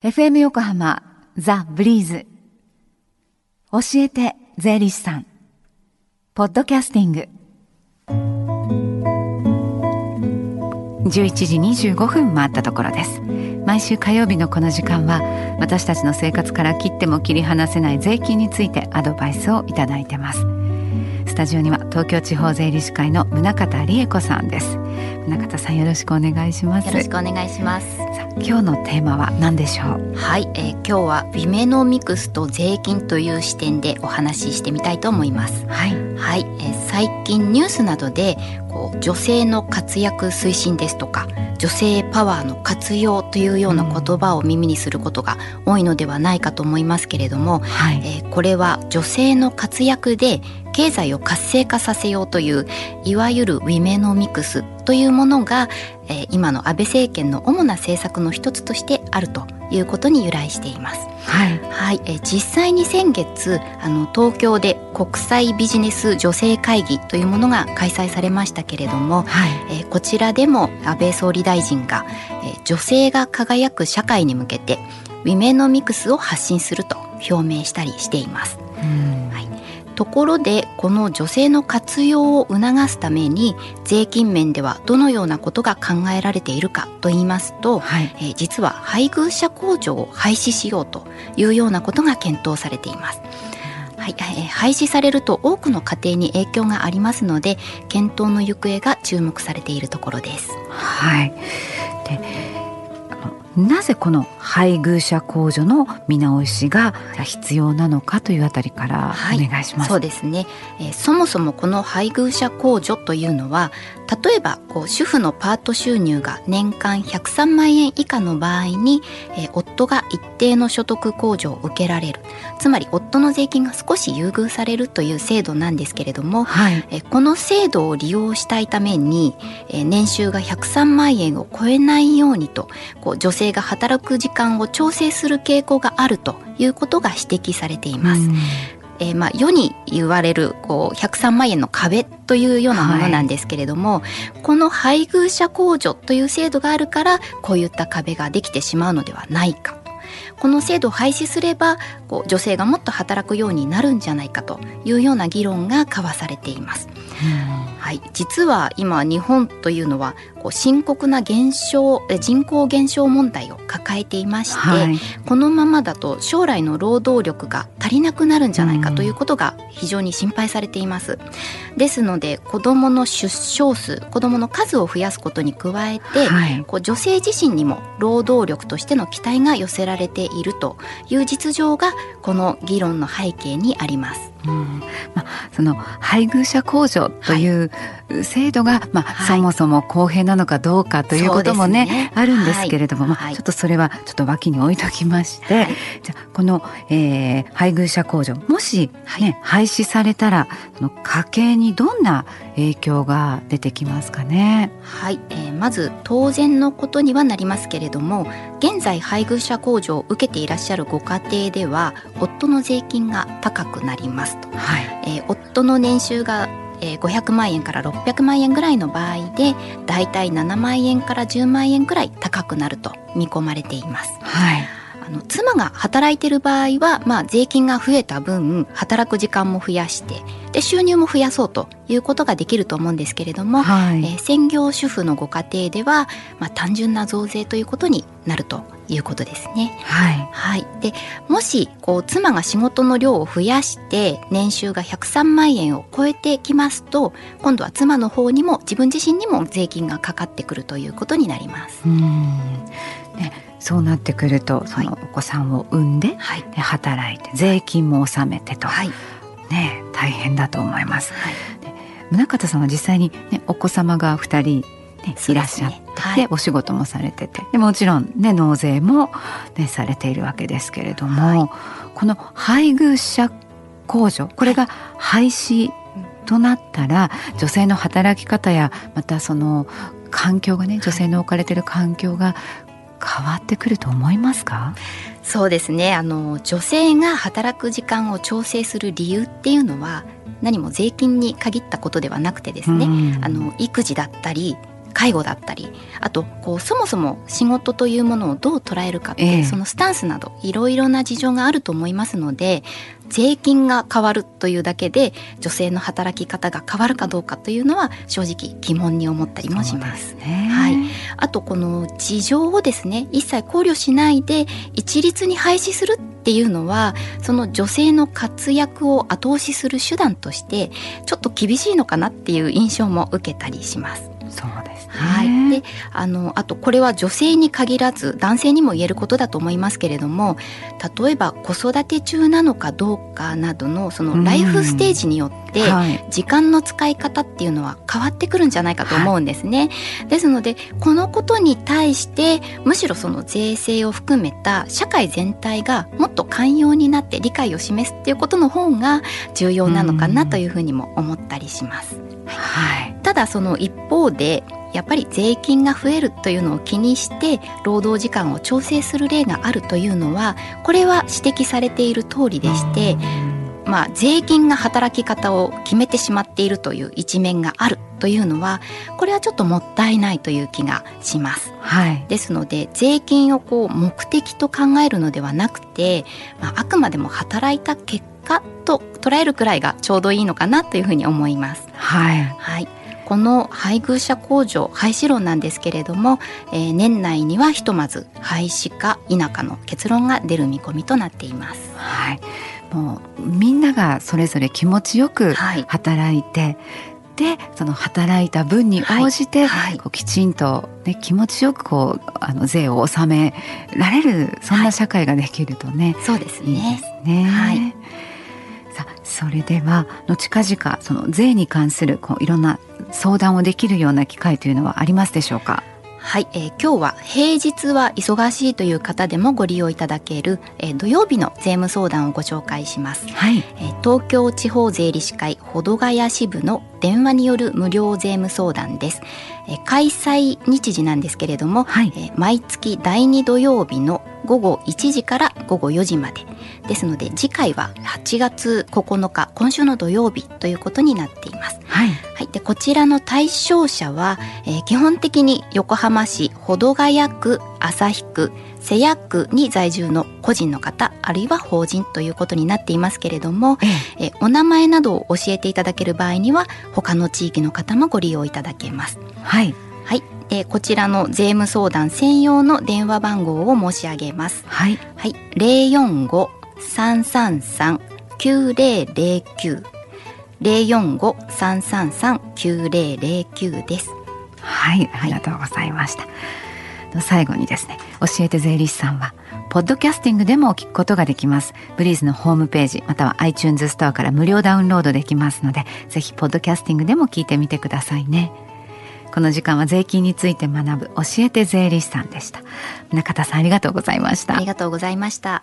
FM 横浜ザ・ブリーズ。教えて税理士さん。ポッドキャスティング。11時25分回ったところです。毎週火曜日のこの時間は私たちの生活から切っても切り離せない税金についてアドバイスをいただいてます。スタジオには東京地方税理士会の宗像理恵子さんです。宗像さんよろしくお願いします。よろしくお願いします。さあ今日のテーマは何でしょう？はい、えー、今日はウィメノミクスと税金という視点でお話ししてみたいと思います。はい、はい、えー、最近ニュースなどでこう女性の活躍推進ですとか女性パワーの活用というような言葉を耳にすることが多いのではないかと思いますけれども、はい、えー、これは女性の活躍で経済を活性化させようといういわゆるウィメノミクスというものが、えー、今の安倍政権の主な政策の一つとしてあるということに由来しています。はい、はい、えー、実際に先月あの東京で国際ビジネス女性会議というものが開催されましたけれども、はい、えー、こちらでも安倍総理大臣が、えー、女性が輝く社会に向けてウィメノミクスを発信すると表明したりしています。はいところでこの女性の活用を促すために税金面ではどのようなことが考えられているかと言いますと、はい、えー、実は配偶者控除を廃止しようというようなことが検討されています。はい、えー、廃止されると多くの家庭に影響がありますので検討の行方が注目されているところです。はいでなぜこの配偶者控除の見直しが必要なのかというあたりからお願いします。はい、そうですね、えー、そもそもこの配偶者控除というのは例えばこう主婦のパート収入が年間103万円以下の場合に、えー、夫が一定の所得控除を受けられるつまり夫の税金が少し優遇されるという制度なんですけれども、はい、えー、この制度を利用したいために、えー、年収が103万円を超えないようにとこう女性が働く時間を調整する傾向があるということが指摘されています。えー、まあ世に言われるこう103万円の壁というようなものなんですけれども、はい、この配偶者控除という制度があるからこういった壁ができてしまうのではないかこの制度を廃止すればこう女性がもっと働くようになるんじゃないかというような議論が交わされています。うんはい、実は今日本というのはこう深刻な減少人口減少問題を抱えていまして、はい、このままだと将来の労働力が足りなくなるんじゃないかということが非常に心配されています。ですので子どもの出生数子どもの数を増やすことに加えて、はい、こう女性自身にも労働力としての期待が寄せられているという実情がこの議論の背景にあります。うん。まあ、その配偶者控除という制度が、まあ、はい、そもそも公平なのかどうかということもね、ね、あるんですけれども、はい、まあ、ちょっとそれはちょっと脇に置いときまして、じゃこの、えー、配偶者控除もしね、廃止されたらその家計にどんな影響が出てきますかね？はい、えー、まず当然のことにはなりますけれども現在配偶者控除を受けていらっしゃるご家庭では夫の税金が高くなりますと、はい。えー、夫の年収がえー、500万円から600万円ぐらいの場合でだいたい7万円から10万円ぐらい高くなると見込まれています。はいあの妻が働いてる場合は、まあ、税金が増えた分働く時間も増やしてで収入も増やそうということができると思うんですけれども、はい、えー、専業主婦のご家庭では、まあ、単純な増税ということになるということですね。はい、はい、でもしこう妻が仕事の量を増やして年収が103万円を超えてきますと今度は妻の方にも自分自身にも税金がかかってくるということになります。うんねそうなってくるとそのお子さんを産んで、はい、で働いて税金も納めてと、はい、ね大変だと思います。はい、で宗像さんは実際に、ね、お子様が2人、ね、いらっしゃって、はい、お仕事もされててでもちろん、ね、納税も、ね、されているわけですけれども、はい、この配偶者控除これが廃止となったら女性の働き方やまたその環境がね女性の置かれている環境が変わってくると思いますか？そうですね。あの女性が働く時間を調整する理由っていうのは何も税金に限ったことではなくてですね、あの育児だったり介護だったりあとこうそもそも仕事というものをどう捉えるかっていう、そのスタンスなどいろいろな事情があると思いますので税金が変わるというだけで女性の働き方が変わるかどうかというのは正直疑問に思ったりもします。すね、はい、あとこの事情をですね一切考慮しないで一律に廃止するっていうのはその女性の活躍を後押しする手段としてちょっと厳しいのかなっていう印象も受けたりします。そうはい、であのあとこれは女性に限らず男性にも言えることだと思いますけれども例えば子育て中なのかどうかなどのそのライフステージによって時間の使い方っていうのは変わってくるんじゃないかと思うんですね。はい、ですのでこのことに対してむしろその税制を含めた社会全体がもっと寛容になって理解を示すっていうことの方が重要なのかなというふうにも思ったりします。はい、ただその一方でやっぱり税金が増えるというのを気にして労働時間を調整する例があるというのはこれは指摘されている通りでしてまあ、税金が働き方を決めてしまっているという一面があるというのはこれはちょっともったいないという気がします。はい、ですので税金をこう目的と考えるのではなくて、まあ、あくまでも働いた結果と捉えるくらいがちょうどいいのかなというふうに思います。はい、はいこの配偶者控除廃止論なんですけれども、えー、年内にはひとまず廃止か否かの結論が出る見込みとなっています。はいもうみんながそれぞれ気持ちよく働いて、はいでその働いた分に応じて、はいはい、こうきちんと、ね、気持ちよくこうあの税を納められるそんな社会ができるとね、はい、そうですね。いいですね。はいそれではの近々その税に関するこういろんな相談をできるような機会というのはありますでしょうか？はい、えー、今日は平日は忙しいという方でもご利用いただける、えー、土曜日の税務相談をご紹介します、はい。えー、東京地方税理士会保土ヶ谷支部の電話による無料税務相談です、えー、開催日時なんですけれども、はい。えー、毎月第2土曜日の午後1時から午後4時まで。ですので次回は8月9日今週の土曜日ということになっています。はい、はい、でこちらの対象者は、えー、基本的に横浜市保土ヶ谷区旭区瀬谷区に在住の個人の方あるいは法人ということになっていますけれども、ええお名前などを教えていただける場合には他の地域の方もご利用いただけます。はい、はいえー、こちらの税務相談専用の電話番号を申し上げます。はい。はい。零四五三三三九零零九零四五三三三九零零九です。はい、ありがとうございました。最後にですね、教えて税理士さんは。ポッドキャスティングでも聞くことができます。ブリーズのホームページ、または iTunes ストアから無料ダウンロードできますので、ぜひポッドキャスティングでも聞いてみてくださいね。この時間は税金について学ぶ教えて税理士さんでした中田さんありがとうございましたありがとうございました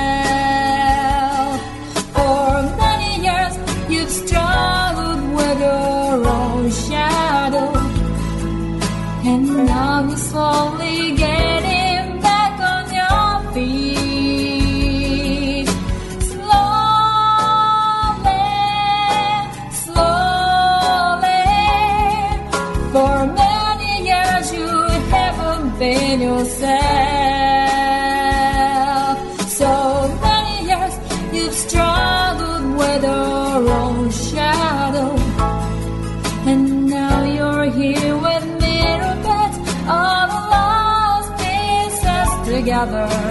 another.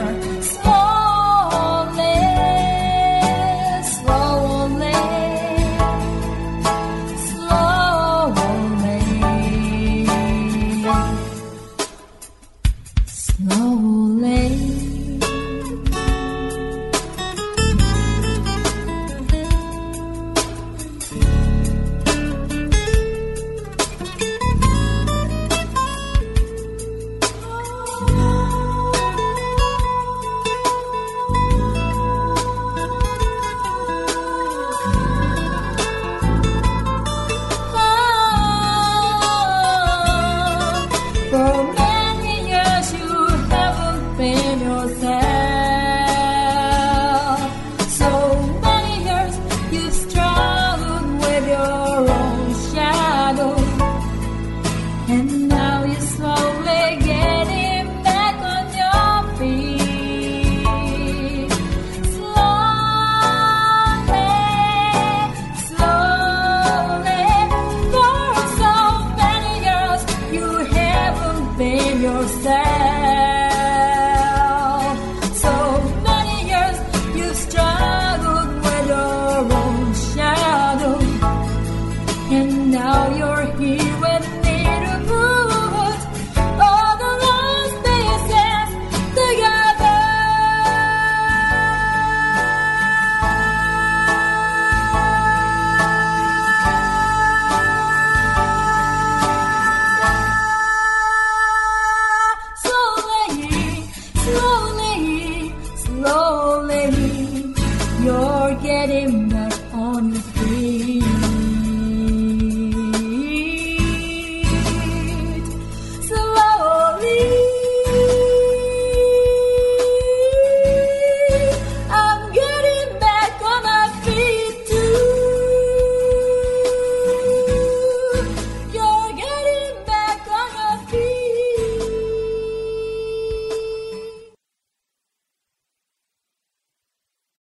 sister.